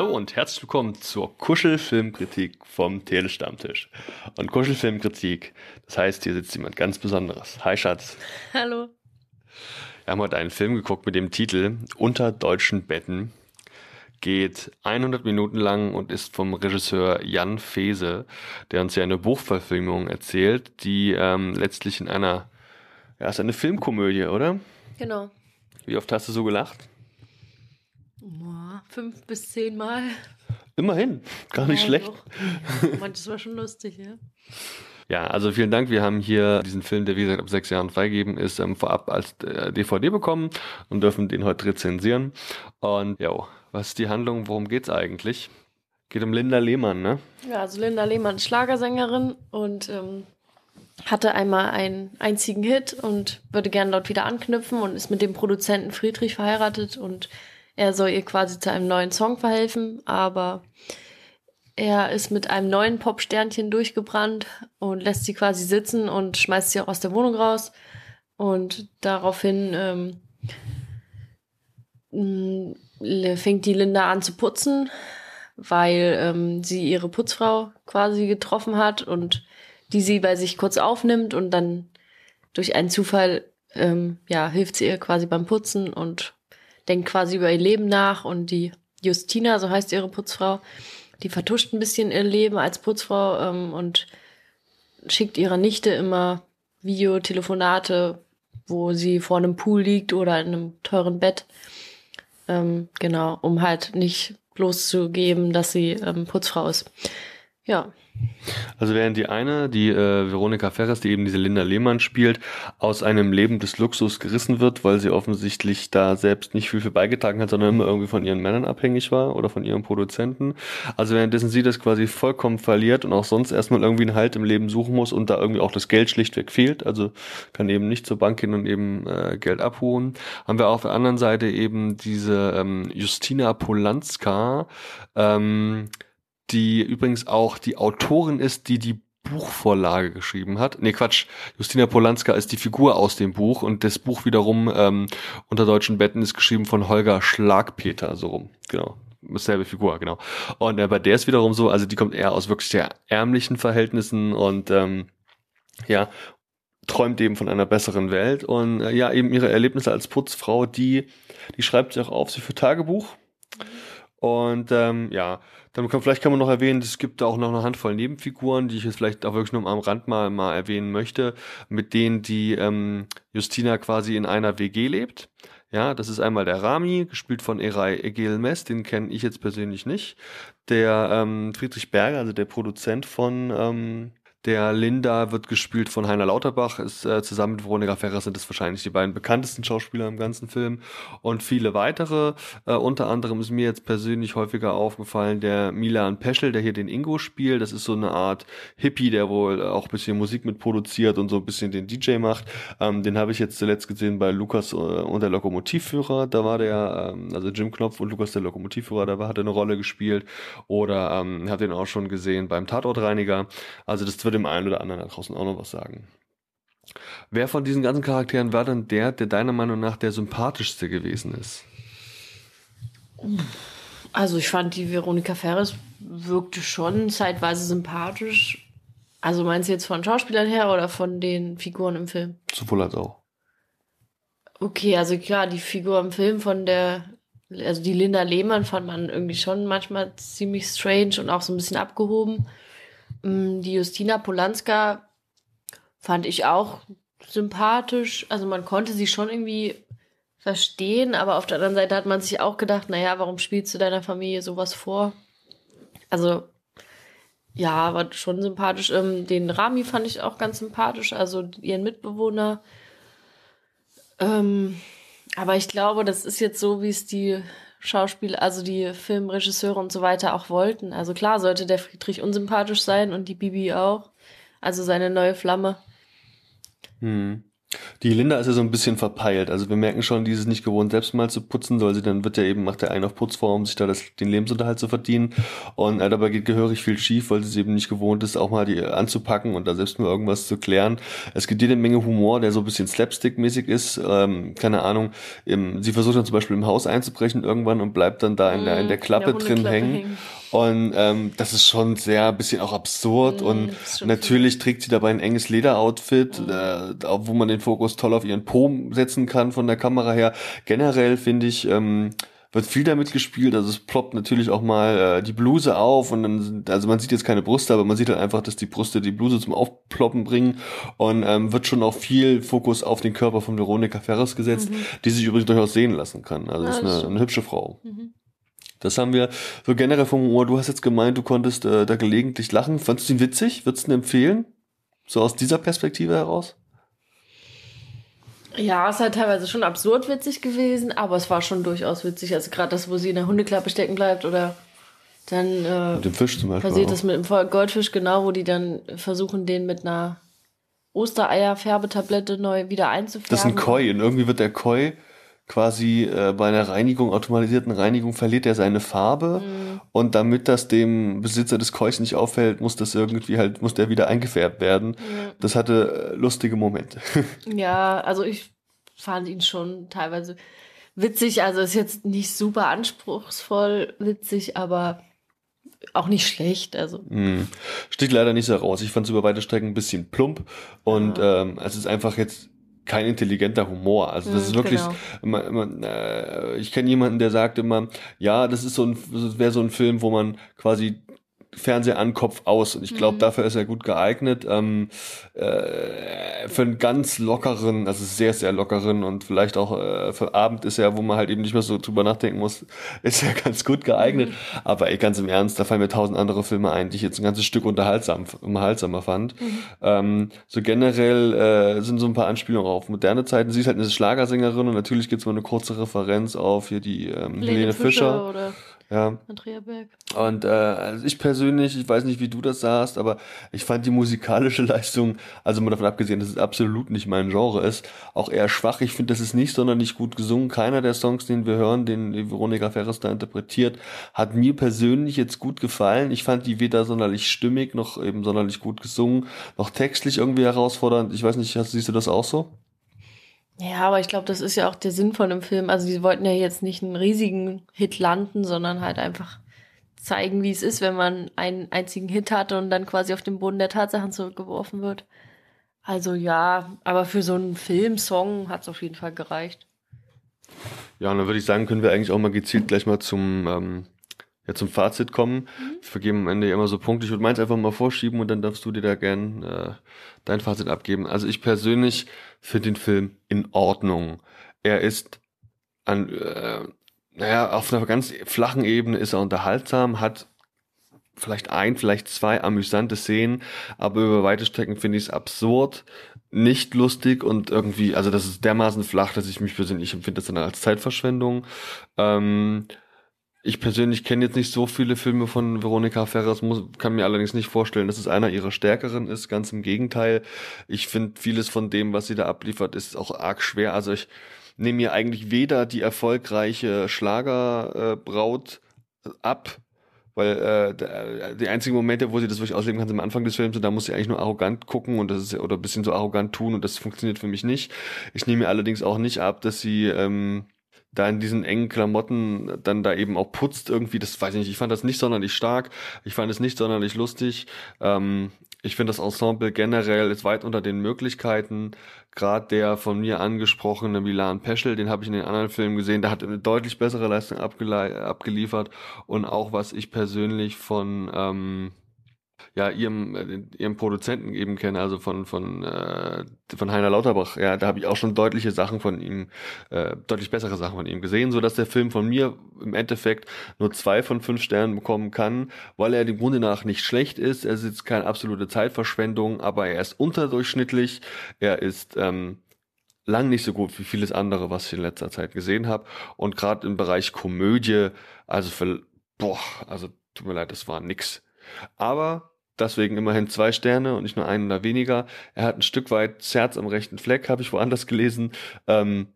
und herzlich willkommen zur Kuschelfilmkritik vom Telestammtisch. Und Kuschelfilmkritik, das heißt, hier sitzt jemand ganz Besonderes. Hi Schatz. Hallo. Wir haben heute einen Film geguckt mit dem Titel Unter deutschen Betten. Geht 100 Minuten lang und ist vom Regisseur Jan Fese, der uns ja eine Buchverfilmung erzählt, die ähm, letztlich in einer, ja, ist eine Filmkomödie, oder? Genau. Wie oft hast du so gelacht? Fünf bis zehn Mal. Immerhin, gar nicht Ja, schlecht. doch. Manches war schon lustig, ja. Ja, also vielen Dank. Wir haben hier diesen Film, der wie gesagt ab sechs Jahren freigegeben ist, ähm, vorab als äh, DVD bekommen und dürfen den heute rezensieren. Und ja, was ist die Handlung? Worum geht's eigentlich? Geht um Linda Lehmann, ne? Ja, also Linda Lehmann ist Schlagersängerin und ähm, hatte einmal einen einzigen Hit und würde gerne dort wieder anknüpfen und ist mit dem Produzenten Friedrich verheiratet und er soll ihr quasi zu einem neuen Song verhelfen, aber er ist mit einem neuen Popsternchen durchgebrannt und lässt sie quasi sitzen und schmeißt sie auch aus der Wohnung raus. Und daraufhin ähm, mh, fängt die Linda an zu putzen, weil ähm, sie ihre Putzfrau quasi getroffen hat und die sie bei sich kurz aufnimmt und dann durch einen Zufall ähm, ja hilft sie ihr quasi beim Putzen und denkt quasi über ihr Leben nach und die Justina, so heißt ihre Putzfrau, die vertuscht ein bisschen ihr Leben als Putzfrau ähm, und schickt ihrer Nichte immer Videotelefonate, wo sie vor einem Pool liegt oder in einem teuren Bett. Ähm, genau, um halt nicht bloßzugeben, dass sie ähm, Putzfrau ist. Ja, Also während die eine, die äh, Veronika Ferres, die eben diese Linda Lehmann spielt, aus einem Leben des Luxus gerissen wird, weil sie offensichtlich da selbst nicht viel für beigetragen hat, sondern immer irgendwie von ihren Männern abhängig war oder von ihrem Produzenten. Also währenddessen sie das quasi vollkommen verliert und auch sonst erstmal irgendwie einen Halt im Leben suchen muss und da irgendwie auch das Geld schlichtweg fehlt, also kann eben nicht zur Bank gehen und eben äh, Geld abholen, haben wir auf der anderen Seite eben diese ähm, Justina Polanska, ähm, die übrigens auch die Autorin ist, die die Buchvorlage geschrieben hat. Nee, Quatsch. Justina Polanska ist die Figur aus dem Buch und das Buch wiederum ähm, unter deutschen Betten ist geschrieben von Holger Schlagpeter, so rum. Genau. Selbe Figur, genau. Und äh, bei der ist wiederum so, also die kommt eher aus wirklich sehr ärmlichen Verhältnissen und ähm, ja, träumt eben von einer besseren Welt und äh, ja, eben ihre Erlebnisse als Putzfrau, die, die schreibt sie auch auf, sie für Tagebuch. Und ähm, ja, dann kann, vielleicht kann man noch erwähnen, es gibt da auch noch eine Handvoll Nebenfiguren, die ich jetzt vielleicht auch wirklich nur am Rand mal, mal erwähnen möchte, mit denen die ähm, Justina quasi in einer WG lebt. Ja, das ist einmal der Rami, gespielt von Eray Egelmes, den kenne ich jetzt persönlich nicht. Der ähm, Friedrich Berger, also der Produzent von ähm, der Linda wird gespielt von Heiner Lauterbach, ist äh, zusammen mit Veronika Ferrer sind das wahrscheinlich die beiden bekanntesten Schauspieler im ganzen Film und viele weitere. Äh, unter anderem ist mir jetzt persönlich häufiger aufgefallen der Milan Peschel, der hier den Ingo spielt. Das ist so eine Art Hippie, der wohl auch bisschen Musik mitproduziert und so ein bisschen den DJ macht. Ähm, den habe ich jetzt zuletzt gesehen bei Lukas äh, und der Lokomotivführer. Da war der, ähm, also Jim Knopf und Lukas der Lokomotivführer, da hat er eine Rolle gespielt. Oder ähm, habe den auch schon gesehen beim Tatortreiniger. Also das wird dem einen oder anderen da draußen auch noch was sagen. Wer von diesen ganzen Charakteren war denn der, der deiner Meinung nach der sympathischste gewesen ist? Also ich fand die Veronika Ferres wirkte schon zeitweise sympathisch. Also meinst du jetzt von Schauspielern her oder von den Figuren im Film? Sowohl als auch. Okay, also klar, die Figur im Film von der, also die Linda Lehmann fand man irgendwie schon manchmal ziemlich strange und auch so ein bisschen abgehoben. Mm, Die Justina Polanska fand ich auch sympathisch. Also man konnte sie schon irgendwie verstehen, aber auf der anderen Seite hat man sich auch gedacht, naja, warum spielst du deiner Familie sowas vor? Also, ja, war schon sympathisch. Ähm, Den Rami fand ich auch ganz sympathisch, also ihren Mitbewohner. Ähm, aber ich glaube, das ist jetzt so, wie es die Schauspieler, also die Filmregisseure und so weiter auch wollten. Also klar sollte der Friedrich unsympathisch sein und die Bibi auch. Also seine neue Flamme. Hm. Die Linda ist ja so ein bisschen verpeilt. Also wir merken schon, die ist nicht gewohnt, selbst mal zu putzen, weil sie dann wird ja eben, macht der einen auf Putzfrau, um sich da das, den Lebensunterhalt zu verdienen. Und äh, dabei geht gehörig viel schief, weil sie es eben nicht gewohnt ist, auch mal die anzupacken und da selbst mal irgendwas zu klären. Es gibt jede Menge Humor, der so ein bisschen slapstick-mäßig ist. Ähm, keine Ahnung. Im, sie versucht dann zum Beispiel im Haus einzubrechen irgendwann und bleibt dann da in der, in der mhm. Klappe in der drin hängen. hängen. Und ähm, das ist schon sehr ein bisschen auch absurd. Mm, und natürlich viel. trägt sie dabei ein enges Lederoutfit, mm. äh, wo man den Fokus toll auf ihren Po setzen kann von der Kamera her. Generell finde ich, ähm, wird viel damit gespielt. Also es ploppt natürlich auch mal äh, die Bluse auf und dann sind, also man sieht jetzt keine Brüste, aber man sieht halt einfach, dass die Brüste die Bluse zum Aufploppen bringen und ähm, wird schon auch viel Fokus auf den Körper von Veronika Ferres gesetzt, mhm. die sich übrigens durchaus sehen lassen kann. Also ja, ist eine, eine hübsche Frau. Mhm. Das haben wir so generell vom Humor. Du hast jetzt gemeint, du konntest äh, da gelegentlich lachen. Fandest du ihn witzig? Würdest du ihn empfehlen? So aus dieser Perspektive heraus? Ja, es ist halt teilweise schon absurd witzig gewesen, aber es war schon durchaus witzig. Also gerade das, wo sie in der Hundeklappe stecken bleibt oder dann äh, mit dem Fisch zum Beispiel passiert auch. das mit dem Goldfisch genau, wo die dann versuchen, den mit einer Ostereier-Färbetablette neu wieder einzufärben. Das ist ein Koi und irgendwie wird der Koi quasi äh, bei einer Reinigung, automatisierten Reinigung, verliert er seine Farbe mhm. und damit das dem Besitzer des Kois nicht auffällt, muss das irgendwie halt, muss der wieder eingefärbt werden. Mhm. Das hatte äh, lustige Momente. ja, also ich fand ihn schon teilweise witzig, also ist jetzt nicht super anspruchsvoll witzig, aber auch nicht schlecht. Also. Mm. Sticht leider nicht so raus. Ich fand es über weite Strecken ein bisschen plump und ja. ähm, es ist einfach jetzt kein intelligenter Humor. Also das ist wirklich, genau. immer, immer, äh, ich kenne jemanden, der sagt immer, ja, das ist so ein, das wäre so ein Film, wo man quasi Fernseher an, Kopf aus. Und ich glaube, mhm. dafür ist er gut geeignet. Ähm, äh, für einen ganz lockeren, also sehr, sehr lockeren und vielleicht auch äh, für Abend ist er, wo man halt eben nicht mehr so drüber nachdenken muss, ist er ganz gut geeignet. Mhm. Aber ey, ganz im Ernst, da fallen mir tausend andere Filme ein, die ich jetzt ein ganzes Stück unterhaltsam, unterhaltsamer fand. Mhm. Ähm, so generell äh, sind so ein paar Anspielungen auf moderne Zeiten. Sie ist halt eine Schlagersängerin und natürlich gibt's mal eine kurze Referenz auf hier die ähm, Helene, Fischer. Fischer ja. Andrea Berg. Und äh, also ich persönlich, ich weiß nicht, wie du das sahst, aber ich fand die musikalische Leistung, also mal davon abgesehen, dass es absolut nicht mein Genre ist, auch eher schwach. Ich finde, das ist nicht sonderlich gut gesungen. Keiner der Songs, den wir hören, den Veronika Ferres da interpretiert, hat mir persönlich jetzt gut gefallen. Ich fand die weder sonderlich stimmig, noch eben sonderlich gut gesungen, noch textlich irgendwie herausfordernd. Ich weiß nicht, siehst du das auch so? Ja, aber ich glaube, das ist ja auch der Sinn von dem Film. Also die wollten ja jetzt nicht einen riesigen Hit landen, sondern halt einfach zeigen, wie es ist, wenn man einen einzigen Hit hatte und dann quasi auf den Boden der Tatsachen zurückgeworfen wird. Also ja, aber für so einen Filmsong hat es auf jeden Fall gereicht. Ja, und dann würde ich sagen, können wir eigentlich auch mal gezielt gleich mal zum, ähm, ja, zum Fazit kommen. Mhm. Wir vergeben am Ende immer so Punkte. Ich würde meins einfach mal vorschieben und dann darfst du dir da gern äh, dein Fazit abgeben. Also ich persönlich finde den Film in Ordnung. Er ist an, äh, naja, auf einer ganz flachen Ebene ist er unterhaltsam, hat vielleicht ein, vielleicht zwei amüsante Szenen, aber über weite Strecken finde ich es absurd, nicht lustig und irgendwie, also das ist dermaßen flach, dass ich mich persönlich empfinde das dann als Zeitverschwendung. Ähm, ich persönlich kenne jetzt nicht so viele Filme von Veronika Ferres, muss, kann mir allerdings nicht vorstellen, dass es einer ihrer stärkeren ist. Ganz im Gegenteil. Ich finde vieles von dem, was sie da abliefert, ist auch arg schwer. Also ich nehme mir eigentlich weder die erfolgreiche Schlagerbraut äh, ab, weil äh, der, die einzigen Momente, wo sie das wirklich ausleben kann, sind am Anfang des Films und da muss sie eigentlich nur arrogant gucken und das ist oder ein bisschen so arrogant tun und das funktioniert für mich nicht. Ich nehme mir allerdings auch nicht ab, dass sie ähm, da in diesen engen Klamotten dann da eben auch putzt irgendwie, das weiß ich nicht, ich fand das nicht sonderlich stark, ich fand es nicht sonderlich lustig. Ähm, ich finde das Ensemble generell ist weit unter den Möglichkeiten. Gerade der von mir angesprochene Milan Peschel, den habe ich in den anderen Filmen gesehen, der hat eine deutlich bessere Leistung abgeliefert. Und auch was ich persönlich von ähm, ja ihrem äh, ihrem Produzenten eben kenne, also von von äh, von Heiner Lauterbach. Ja, da habe ich auch schon deutliche Sachen von ihm, äh, deutlich bessere Sachen von ihm gesehen, so dass der Film von mir im Endeffekt nur zwei von fünf Sternen bekommen kann, weil er dem Grunde nach nicht schlecht ist. Er ist jetzt keine absolute Zeitverschwendung, aber er ist unterdurchschnittlich. Er ist ähm, lang nicht so gut wie vieles andere, was ich in letzter Zeit gesehen habe. Und gerade im Bereich Komödie, also für, boah, also tut mir leid, das war nix. Aber deswegen immerhin zwei Sterne und nicht nur einen oder weniger. Er hat ein Stück weit Herz am rechten Fleck, habe ich woanders gelesen. Ähm,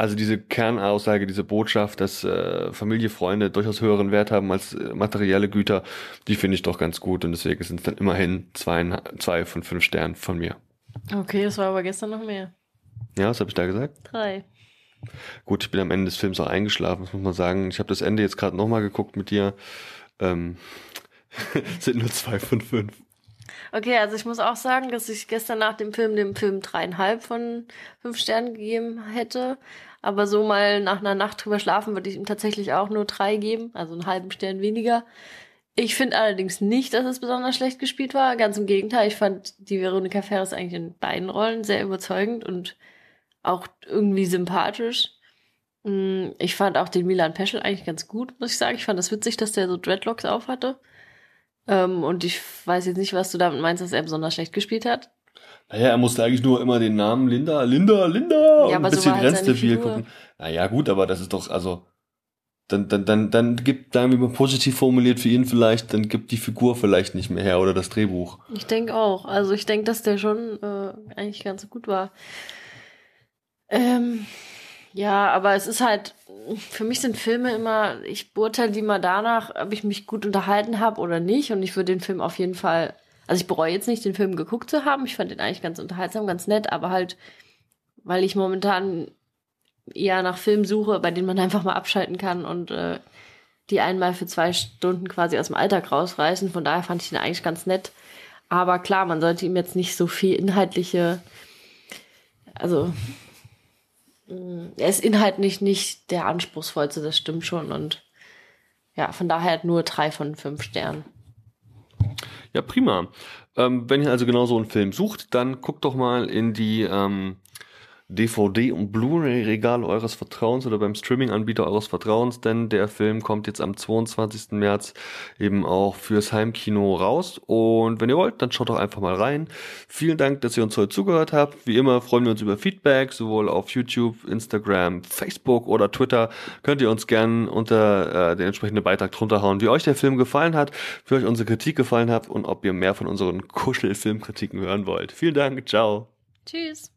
also diese Kernaussage, diese Botschaft, dass äh, Familie, Freunde durchaus höheren Wert haben als äh, materielle Güter, die finde ich doch ganz gut und deswegen sind es dann immerhin zwei, zwei von fünf Sternen von mir. Okay, das war aber gestern noch mehr. Ja, was habe ich da gesagt? Drei. Gut, ich bin am Ende des Films auch eingeschlafen, das muss man sagen. Ich habe das Ende jetzt gerade nochmal geguckt mit dir. Ähm, sind nur zwei von fünf. Okay, also ich muss auch sagen, dass ich gestern nach dem Film dem Film dreieinhalb von fünf Sternen gegeben hätte. Aber so mal nach einer Nacht drüber schlafen würde ich ihm tatsächlich auch nur drei geben, also einen halben Stern weniger. Ich finde allerdings nicht, dass es besonders schlecht gespielt war. Ganz im Gegenteil, ich fand die Veronika Ferris eigentlich in beiden Rollen sehr überzeugend und auch irgendwie sympathisch. Mm, ich fand auch den Milan Peschel eigentlich ganz gut, muss ich sagen. Ich fand das witzig, dass der so Dreadlocks aufhatte. Ähm, und ich weiß jetzt nicht, was du damit meinst, dass er besonders schlecht gespielt hat. Naja, er musste eigentlich nur immer den Namen Linda, Linda, Linda ja, und ein bisschen so halt gucken. Naja, gut, aber das ist doch, also, dann, dann, dann, dann gibt, sagen wir mal positiv formuliert für ihn vielleicht, dann gibt die Figur vielleicht nicht mehr her oder das Drehbuch. Ich denke auch. Also ich denke, dass der schon äh, eigentlich ganz gut war. Ähm, ja, aber es ist halt, für mich sind Filme immer, ich beurteile die mal danach, ob ich mich gut unterhalten habe oder nicht. Und ich würde den Film auf jeden Fall also ich bereue jetzt nicht, den Film geguckt zu haben. Ich fand den eigentlich ganz unterhaltsam, ganz nett, aber halt, weil ich momentan eher nach Filmen suche, bei denen man einfach mal abschalten kann und äh, die einmal für zwei Stunden quasi aus dem Alltag rausreißen. Von daher fand ich den eigentlich ganz nett. Aber klar, man sollte ihm jetzt nicht so viel inhaltliche, also er ist inhaltlich nicht der anspruchsvollste, das stimmt schon. Und ja, von daher nur drei von fünf Sternen. Ja, prima. Ähm, wenn ihr also genau so einen Film sucht, dann guckt doch mal in die ähm, DVD- und Blu-ray-Regal eures Vertrauens oder beim Streaming-Anbieter eures Vertrauens, denn der Film kommt jetzt am 22. März eben auch fürs Heimkino raus. Und wenn ihr wollt, dann schaut doch einfach mal rein. Vielen Dank, dass ihr uns heute zugehört habt. Wie immer freuen wir uns über Feedback, sowohl auf YouTube, Instagram, Facebook oder Twitter. Könnt ihr uns gerne unter äh, den entsprechenden Beitrag drunter hauen, wie euch der Film gefallen hat, wie euch unsere Kritik gefallen hat und ob ihr mehr von unseren Kuschelfilmkritiken hören wollt. Vielen Dank, ciao. Tschüss.